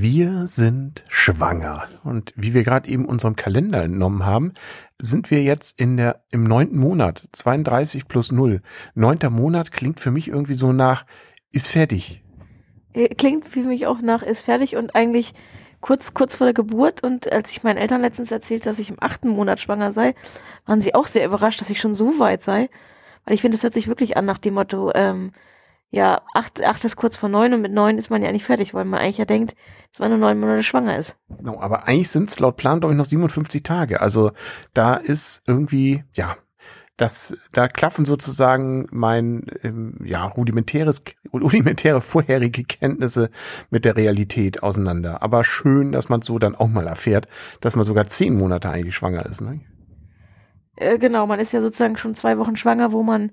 Wir sind schwanger. Und wie wir gerade eben unserem Kalender entnommen haben, sind wir jetzt in der, im neunten Monat. 32 plus 0. Neunter Monat klingt für mich irgendwie so nach, ist fertig. Äh, klingt für mich auch nach, ist fertig und eigentlich kurz, kurz vor der Geburt. Und als ich meinen Eltern letztens erzählt, dass ich im achten Monat schwanger sei, waren sie auch sehr überrascht, dass ich schon so weit sei. Weil ich finde, es hört sich wirklich an nach dem Motto, ähm, ja, acht, acht ist kurz vor neun und mit neun ist man ja nicht fertig, weil man eigentlich ja denkt, dass man nur neun Monate schwanger ist. Genau, aber eigentlich sind es laut Plan, glaube ich, noch 57 Tage. Also da ist irgendwie, ja, das, da klaffen sozusagen mein ähm, ja, rudimentäres, rudimentäre vorherige Kenntnisse mit der Realität auseinander. Aber schön, dass man so dann auch mal erfährt, dass man sogar zehn Monate eigentlich schwanger ist. Ne? Äh, genau, man ist ja sozusagen schon zwei Wochen schwanger, wo man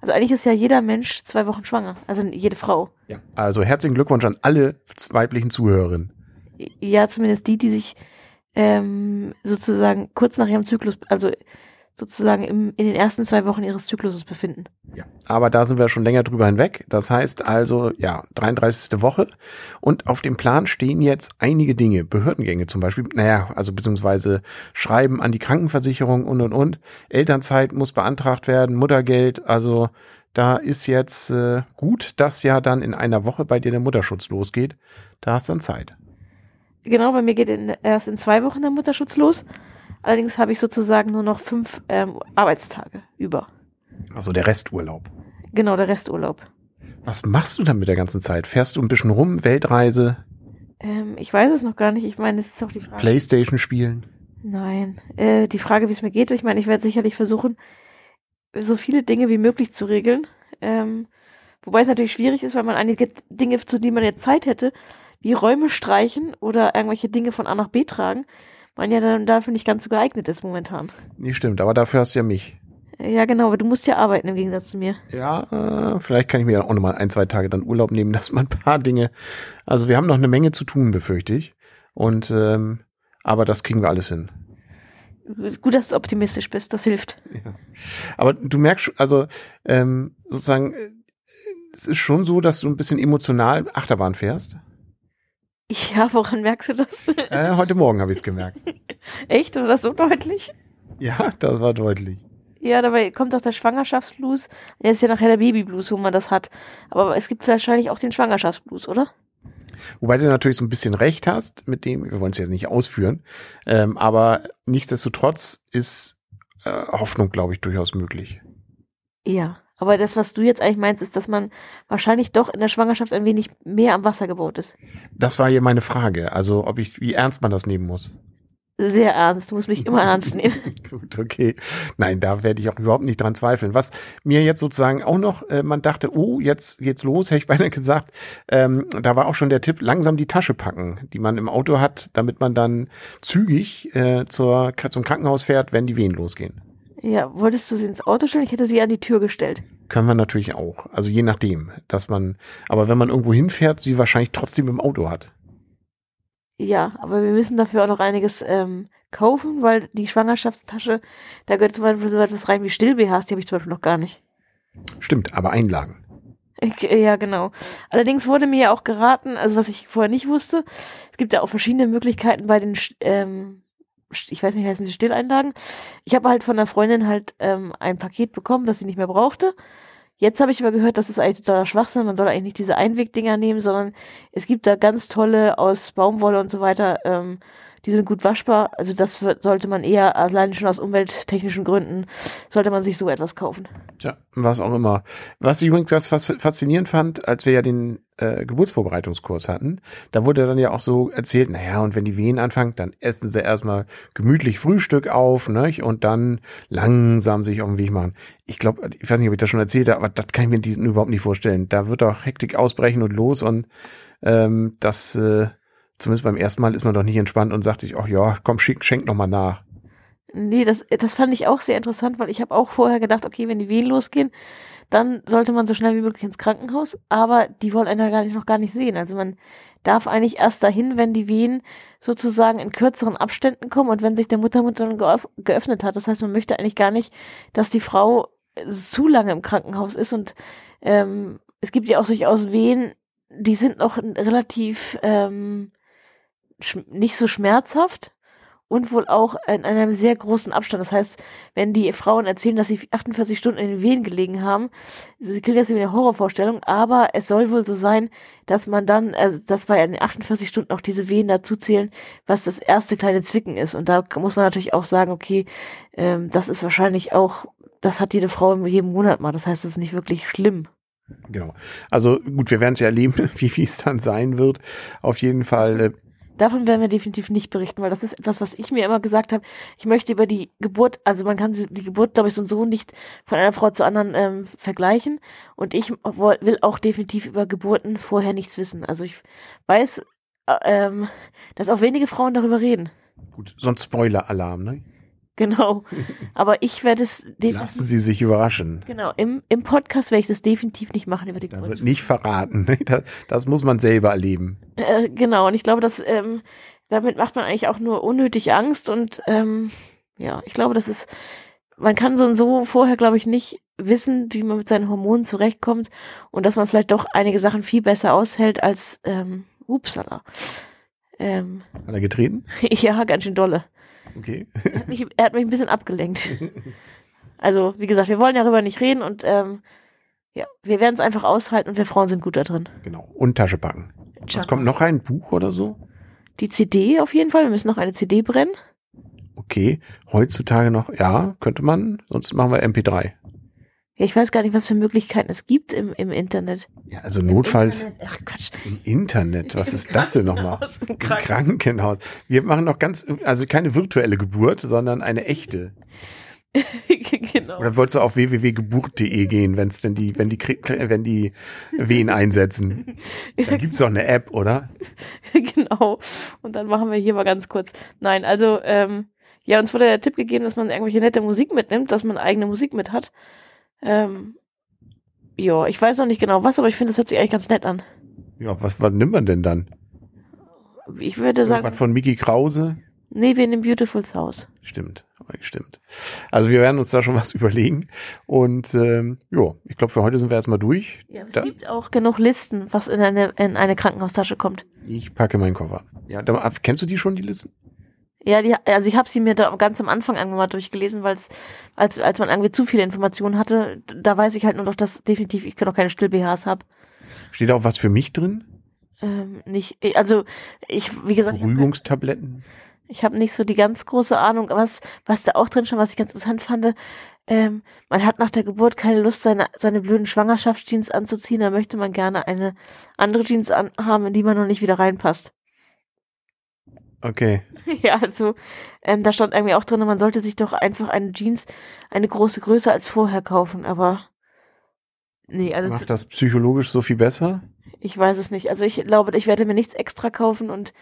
also eigentlich ist ja jeder Mensch zwei Wochen schwanger, also jede Frau. Ja. Also herzlichen Glückwunsch an alle weiblichen Zuhörerinnen. Ja, zumindest die, die sich ähm, sozusagen kurz nach ihrem Zyklus, also sozusagen im, in den ersten zwei Wochen ihres Zykluses befinden. Ja, aber da sind wir schon länger drüber hinweg. Das heißt also, ja, 33. Woche. Und auf dem Plan stehen jetzt einige Dinge, Behördengänge zum Beispiel, naja, also beziehungsweise Schreiben an die Krankenversicherung und und und. Elternzeit muss beantragt werden, Muttergeld, also da ist jetzt äh, gut, dass ja dann in einer Woche bei dir der Mutterschutz losgeht. Da hast du dann Zeit. Genau, bei mir geht in, erst in zwei Wochen der Mutterschutz los. Allerdings habe ich sozusagen nur noch fünf ähm, Arbeitstage über. Also der Resturlaub. Genau, der Resturlaub. Was machst du dann mit der ganzen Zeit? Fährst du ein bisschen rum, Weltreise? Ähm, ich weiß es noch gar nicht. Ich meine, es ist auch die Frage. Playstation spielen? Nein. Äh, die Frage, wie es mir geht, ich meine, ich werde sicherlich versuchen, so viele Dinge wie möglich zu regeln. Ähm, wobei es natürlich schwierig ist, weil man einige Dinge, zu denen man jetzt Zeit hätte, wie Räume streichen oder irgendwelche Dinge von A nach B tragen, man ja dann dafür nicht ganz so geeignet ist momentan. Nee, stimmt, aber dafür hast du ja mich. Ja, genau, aber du musst ja arbeiten im Gegensatz zu mir. Ja, äh, vielleicht kann ich mir auch nochmal ein, zwei Tage dann Urlaub nehmen, dass man ein paar Dinge. Also wir haben noch eine Menge zu tun, befürchte ich. Und ähm, aber das kriegen wir alles hin. Gut, dass du optimistisch bist, das hilft. Ja. Aber du merkst, also ähm, sozusagen, äh, es ist schon so, dass du ein bisschen emotional Achterbahn fährst. Ja, woran merkst du das? Äh, heute Morgen habe ich es gemerkt. Echt? War das so deutlich? Ja, das war deutlich. Ja, dabei kommt auch der Schwangerschaftsblues. Der ist ja nachher der Babyblues, wo man das hat. Aber es gibt wahrscheinlich auch den Schwangerschaftsblues, oder? Wobei du natürlich so ein bisschen recht hast mit dem, wir wollen es ja nicht ausführen, ähm, aber nichtsdestotrotz ist äh, Hoffnung, glaube ich, durchaus möglich. Ja. Aber das, was du jetzt eigentlich meinst, ist, dass man wahrscheinlich doch in der Schwangerschaft ein wenig mehr am Wasser gebaut ist. Das war hier meine Frage. Also, ob ich, wie ernst man das nehmen muss. Sehr ernst. Du musst mich immer ernst nehmen. Gut, okay. Nein, da werde ich auch überhaupt nicht dran zweifeln. Was mir jetzt sozusagen auch noch, äh, man dachte, oh, jetzt geht's los, hätte ich beinahe gesagt. Ähm, da war auch schon der Tipp, langsam die Tasche packen, die man im Auto hat, damit man dann zügig äh, zur, zum Krankenhaus fährt, wenn die Wehen losgehen. Ja, wolltest du sie ins Auto stellen? Ich hätte sie an die Tür gestellt. Können wir natürlich auch. Also je nachdem, dass man, aber wenn man irgendwo hinfährt, sie wahrscheinlich trotzdem im Auto hat. Ja, aber wir müssen dafür auch noch einiges ähm, kaufen, weil die Schwangerschaftstasche, da gehört zum Beispiel so etwas rein wie Still-BHs, die habe ich zum Beispiel noch gar nicht. Stimmt, aber Einlagen. Ich, ja, genau. Allerdings wurde mir ja auch geraten, also was ich vorher nicht wusste, es gibt ja auch verschiedene Möglichkeiten bei den ähm, ich weiß nicht, heißen sie Stilleinlagen. Ich habe halt von einer Freundin halt ähm, ein Paket bekommen, das sie nicht mehr brauchte. Jetzt habe ich aber gehört, das ist eigentlich totaler Schwachsinn. Man soll eigentlich nicht diese Einwegdinger nehmen, sondern es gibt da ganz tolle aus Baumwolle und so weiter ähm, die sind gut waschbar. Also das wird, sollte man eher alleine schon aus umwelttechnischen Gründen, sollte man sich so etwas kaufen. Ja, was auch immer. Was ich übrigens ganz faszinierend fand, als wir ja den äh, Geburtsvorbereitungskurs hatten, da wurde dann ja auch so erzählt, naja, und wenn die Wehen anfangen, dann essen sie erstmal gemütlich Frühstück auf, ne, und dann langsam sich auf den Weg machen. Ich glaube, ich weiß nicht, ob ich das schon erzählt habe, aber das kann ich mir diesen überhaupt nicht vorstellen. Da wird doch Hektik ausbrechen und los und ähm, das äh, zumindest beim ersten Mal ist man doch nicht entspannt und sagt sich, ach ja, komm, schick, schenk noch mal nach. Nee, das, das fand ich auch sehr interessant, weil ich habe auch vorher gedacht, okay, wenn die Wehen losgehen, dann sollte man so schnell wie möglich ins Krankenhaus, aber die wollen einen ja gar nicht, noch gar nicht sehen. Also man darf eigentlich erst dahin, wenn die Wehen sozusagen in kürzeren Abständen kommen und wenn sich der Muttermund dann geöffnet hat. Das heißt, man möchte eigentlich gar nicht, dass die Frau zu lange im Krankenhaus ist und ähm, es gibt ja auch durchaus Wehen, die sind noch relativ ähm, nicht so schmerzhaft und wohl auch in einem sehr großen Abstand. Das heißt, wenn die Frauen erzählen, dass sie 48 Stunden in den Wehen gelegen haben, sie klingt das wie eine Horrorvorstellung, aber es soll wohl so sein, dass man dann, also dass bei den 48 Stunden auch diese Wehen dazu zählen, was das erste kleine Zwicken ist. Und da muss man natürlich auch sagen, okay, ähm, das ist wahrscheinlich auch, das hat jede Frau in jedem Monat mal. Das heißt, das ist nicht wirklich schlimm. Genau. Also gut, wir werden es ja erleben, wie wie es dann sein wird. Auf jeden Fall äh, Davon werden wir definitiv nicht berichten, weil das ist etwas, was ich mir immer gesagt habe. Ich möchte über die Geburt, also man kann die Geburt, glaube ich, so und so nicht von einer Frau zur anderen ähm, vergleichen. Und ich will auch definitiv über Geburten vorher nichts wissen. Also ich weiß, äh, ähm, dass auch wenige Frauen darüber reden. Gut, sonst Spoiler-Alarm, ne? Genau. Aber ich werde es definitiv. Lassen Sie sich überraschen. Genau. Im, im Podcast werde ich das definitiv nicht machen über die Da wird nicht verraten. Das, das muss man selber erleben. Äh, genau. Und ich glaube, dass ähm, damit macht man eigentlich auch nur unnötig Angst und ähm, ja, ich glaube, das ist, man kann so und so vorher, glaube ich, nicht wissen, wie man mit seinen Hormonen zurechtkommt und dass man vielleicht doch einige Sachen viel besser aushält als ähm, upsala. Ähm, Hat er getreten? ja, ganz schön dolle. Okay. Er hat, mich, er hat mich ein bisschen abgelenkt. Also, wie gesagt, wir wollen darüber nicht reden und ähm, ja, wir werden es einfach aushalten und wir Frauen sind gut da drin. Genau. Und Tasche packen. Tja. Was kommt noch ein Buch oder so? Die CD auf jeden Fall. Wir müssen noch eine CD brennen. Okay. Heutzutage noch, ja, könnte man. Sonst machen wir MP3. Ja, ich weiß gar nicht, was für Möglichkeiten es gibt im, im Internet. Ja, also Im notfalls Internet. Ach Quatsch. Im Internet, was Im ist das denn nochmal? Im Krankenhaus. Krankenhaus. Wir machen noch ganz, also keine virtuelle Geburt, sondern eine echte. genau. Oder wolltest du auf www.geburt.de gehen, wenn es denn die, wenn die, wenn die Wehen einsetzen? Da gibt's doch eine App, oder? genau. Und dann machen wir hier mal ganz kurz. Nein, also, ähm, ja, uns wurde der Tipp gegeben, dass man irgendwelche nette Musik mitnimmt, dass man eigene Musik mit hat. Ähm, ja, ich weiß noch nicht genau was, aber ich finde, es hört sich eigentlich ganz nett an. Ja, was, was nimmt man denn dann? Ich würde sagen. Was von Mickey Krause? Nee, wir in dem Beautiful House. Stimmt, stimmt. Also wir werden uns da schon was überlegen. Und ähm, ja, ich glaube, für heute sind wir erstmal durch. Ja, es da, gibt auch genug Listen, was in eine, in eine Krankenhaustasche kommt. Ich packe meinen Koffer. Ja, da, kennst du die schon, die Listen? Ja, die, also ich habe sie mir da ganz am Anfang irgendwann mal durchgelesen, weil es, als, als man irgendwie zu viele Informationen hatte, da weiß ich halt nur noch, dass definitiv ich noch keine Still-BHs habe. Steht auch was für mich drin? Ähm, nicht, also ich, wie gesagt. Beruhigungstabletten? Ich habe hab nicht so die ganz große Ahnung, was, was da auch drin stand, was ich ganz interessant fand. Ähm, man hat nach der Geburt keine Lust, seine, seine blöden Schwangerschaftsjeans anzuziehen, da möchte man gerne eine andere Jeans anhaben, in die man noch nicht wieder reinpasst. Okay. Ja, also ähm, da stand irgendwie auch drin, man sollte sich doch einfach eine Jeans eine große Größe als vorher kaufen, aber nee, also macht das psychologisch so viel besser? Ich weiß es nicht. Also ich glaube, ich werde mir nichts extra kaufen und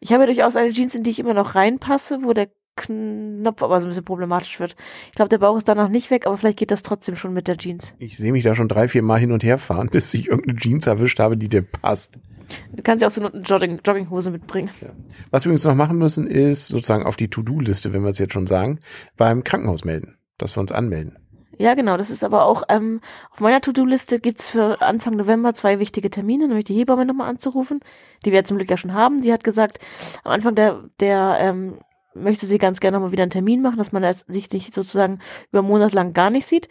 ich habe durchaus eine Jeans, in die ich immer noch reinpasse, wo der Knopf aber so ein bisschen problematisch wird. Ich glaube, der Bauch ist danach nicht weg, aber vielleicht geht das trotzdem schon mit der Jeans. Ich sehe mich da schon drei, vier Mal hin und her fahren, bis ich irgendeine Jeans erwischt habe, die dir passt. Du kannst ja auch so eine Jogging, Jogginghose mitbringen. Ja. Was wir übrigens noch machen müssen, ist sozusagen auf die To-Do-Liste, wenn wir es jetzt schon sagen, beim Krankenhaus melden, dass wir uns anmelden. Ja, genau. Das ist aber auch ähm, auf meiner To-Do-Liste gibt's für Anfang November zwei wichtige Termine, nämlich die Hebamme nochmal anzurufen, die wir ja zum Glück ja schon haben. Die hat gesagt, am Anfang der, der ähm, möchte sie ganz gerne mal wieder einen Termin machen, dass man sich nicht sozusagen über einen Monat lang gar nicht sieht.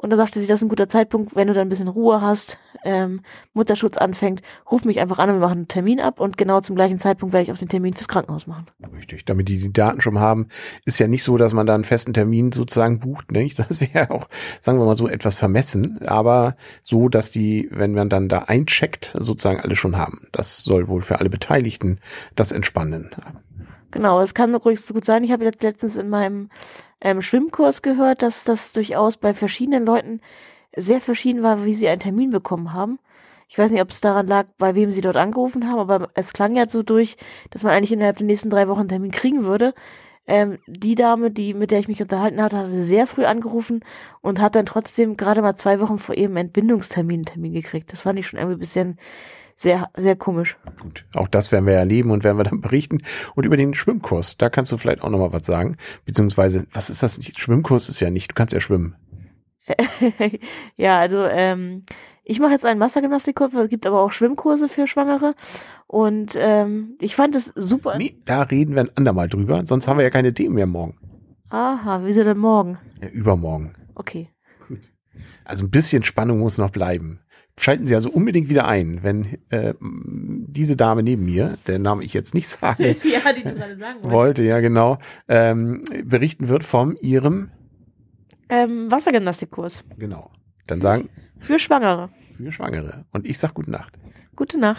Und da sagte sie, das ist ein guter Zeitpunkt, wenn du dann ein bisschen Ruhe hast, ähm, Mutterschutz anfängt, ruf mich einfach an und wir machen einen Termin ab und genau zum gleichen Zeitpunkt werde ich auch den Termin fürs Krankenhaus machen. Richtig, damit die die Daten schon haben. Ist ja nicht so, dass man da einen festen Termin sozusagen bucht, nicht? Das wäre auch, sagen wir mal so, etwas vermessen, aber so, dass die, wenn man dann da eincheckt, sozusagen alle schon haben. Das soll wohl für alle Beteiligten das entspannen. Genau, es kann ruhig so gut sein. Ich habe jetzt letztens in meinem ähm, Schwimmkurs gehört, dass das durchaus bei verschiedenen Leuten sehr verschieden war, wie sie einen Termin bekommen haben. Ich weiß nicht, ob es daran lag, bei wem sie dort angerufen haben, aber es klang ja so durch, dass man eigentlich innerhalb der nächsten drei Wochen einen Termin kriegen würde. Ähm, die Dame, die, mit der ich mich unterhalten hatte, hatte sehr früh angerufen und hat dann trotzdem gerade mal zwei Wochen vor ihrem Entbindungstermin einen Termin gekriegt. Das fand ich schon irgendwie ein bisschen sehr, sehr komisch. Gut, auch das werden wir erleben und werden wir dann berichten. Und über den Schwimmkurs, da kannst du vielleicht auch nochmal was sagen. Beziehungsweise, was ist das? Schwimmkurs ist ja nicht, du kannst ja schwimmen. ja, also ähm, Ich mache jetzt einen Wassergymnastikkurs, es gibt aber auch Schwimmkurse für Schwangere. Und ähm, ich fand es super. Nee, da reden wir ein andermal drüber, sonst haben wir ja keine Themen mehr morgen. Aha, wieso denn morgen? Ja, übermorgen. Okay. Also ein bisschen Spannung muss noch bleiben. Schalten Sie also unbedingt wieder ein, wenn äh, diese Dame neben mir, der Name ich jetzt nicht sagen ja, die du gerade sagen wolltest. wollte, ja genau, ähm, berichten wird von ihrem, Ähm, Wassergymnastikkurs. genau, dann sagen Für Schwangere. für Schwangere. Und ich sag gute Nacht. Gute Nacht.